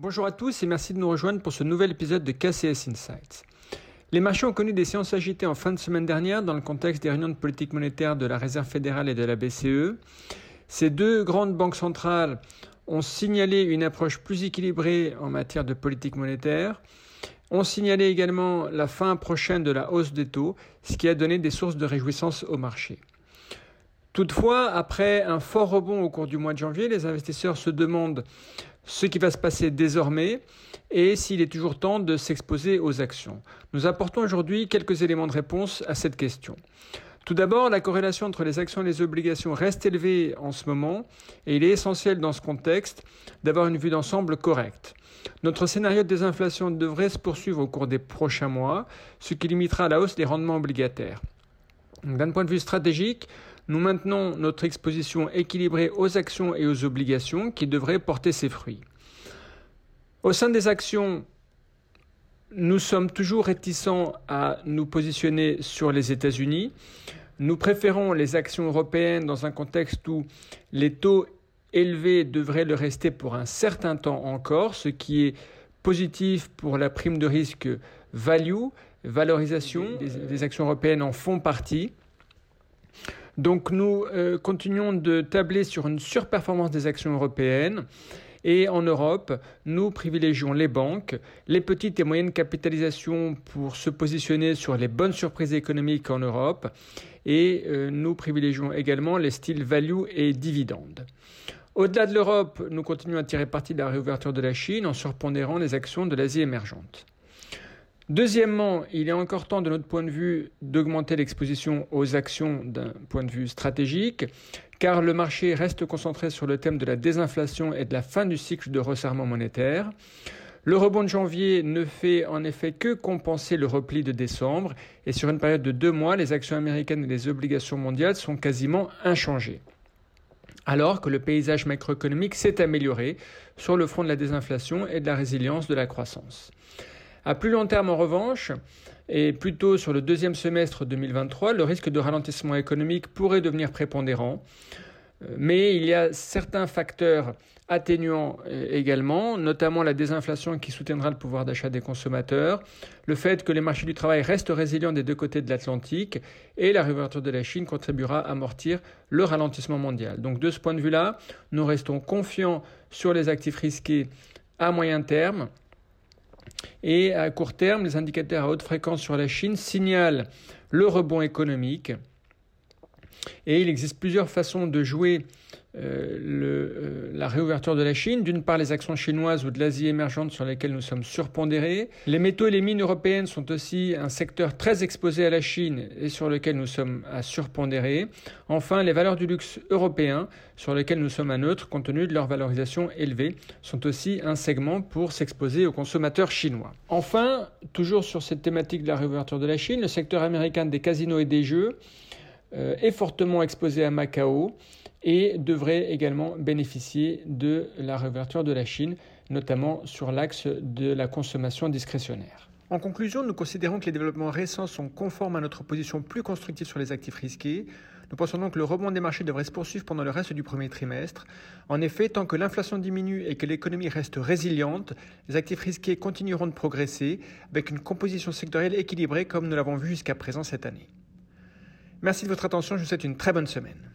Bonjour à tous et merci de nous rejoindre pour ce nouvel épisode de KCS Insights. Les marchés ont connu des séances agitées en fin de semaine dernière dans le contexte des réunions de politique monétaire de la Réserve fédérale et de la BCE. Ces deux grandes banques centrales ont signalé une approche plus équilibrée en matière de politique monétaire, ont signalé également la fin prochaine de la hausse des taux, ce qui a donné des sources de réjouissance au marché. Toutefois, après un fort rebond au cours du mois de janvier, les investisseurs se demandent ce qui va se passer désormais et s'il est toujours temps de s'exposer aux actions. Nous apportons aujourd'hui quelques éléments de réponse à cette question. Tout d'abord, la corrélation entre les actions et les obligations reste élevée en ce moment et il est essentiel dans ce contexte d'avoir une vue d'ensemble correcte. Notre scénario de désinflation devrait se poursuivre au cours des prochains mois, ce qui limitera la hausse des rendements obligataires. D'un point de vue stratégique, nous maintenons notre exposition équilibrée aux actions et aux obligations qui devraient porter ses fruits. Au sein des actions, nous sommes toujours réticents à nous positionner sur les États-Unis. Nous préférons les actions européennes dans un contexte où les taux élevés devraient le rester pour un certain temps encore, ce qui est positif pour la prime de risque value, valorisation. Les, actions européennes en font partie. Donc nous euh, continuons de tabler sur une surperformance des actions européennes. Et en Europe, nous privilégions les banques, les petites et moyennes capitalisations pour se positionner sur les bonnes surprises économiques en Europe. Et euh, nous privilégions également les styles value et dividendes. Au-delà de l'Europe, nous continuons à tirer parti de la réouverture de la Chine en surpondérant les actions de l'Asie émergente. Deuxièmement, il est encore temps, de notre point de vue, d'augmenter l'exposition aux actions d'un point de vue stratégique, car le marché reste concentré sur le thème de la désinflation et de la fin du cycle de resserrement monétaire. Le rebond de janvier ne fait en effet que compenser le repli de décembre, et sur une période de deux mois, les actions américaines et les obligations mondiales sont quasiment inchangées alors que le paysage macroéconomique s'est amélioré sur le front de la désinflation et de la résilience de la croissance. À plus long terme, en revanche, et plutôt sur le deuxième semestre 2023, le risque de ralentissement économique pourrait devenir prépondérant. Euh, mais il y a certains facteurs atténuants euh, également, notamment la désinflation qui soutiendra le pouvoir d'achat des consommateurs, le fait que les marchés du travail restent résilients des deux côtés de l'Atlantique et la réouverture de la Chine contribuera à amortir le ralentissement mondial. Donc de ce point de vue-là, nous restons confiants sur les actifs risqués à moyen terme et à court terme, les indicateurs à haute fréquence sur la Chine signalent le rebond économique. Et il existe plusieurs façons de jouer euh, euh, la réouverture de la Chine. D'une part, les actions chinoises ou de l'Asie émergente sur lesquelles nous sommes surpondérés. Les métaux et les mines européennes sont aussi un secteur très exposé à la Chine et sur lequel nous sommes à surpondérer. Enfin, les valeurs du luxe européen, sur lesquelles nous sommes à neutre compte tenu de leur valorisation élevée, sont aussi un segment pour s'exposer aux consommateurs chinois. Enfin, toujours sur cette thématique de la réouverture de la Chine, le secteur américain des casinos et des jeux euh, est fortement exposé à Macao et devrait également bénéficier de la réouverture de la Chine, notamment sur l'axe de la consommation discrétionnaire. En conclusion, nous considérons que les développements récents sont conformes à notre position plus constructive sur les actifs risqués. Nous pensons donc que le rebond des marchés devrait se poursuivre pendant le reste du premier trimestre. En effet, tant que l'inflation diminue et que l'économie reste résiliente, les actifs risqués continueront de progresser avec une composition sectorielle équilibrée comme nous l'avons vu jusqu'à présent cette année. Merci de votre attention, je vous souhaite une très bonne semaine.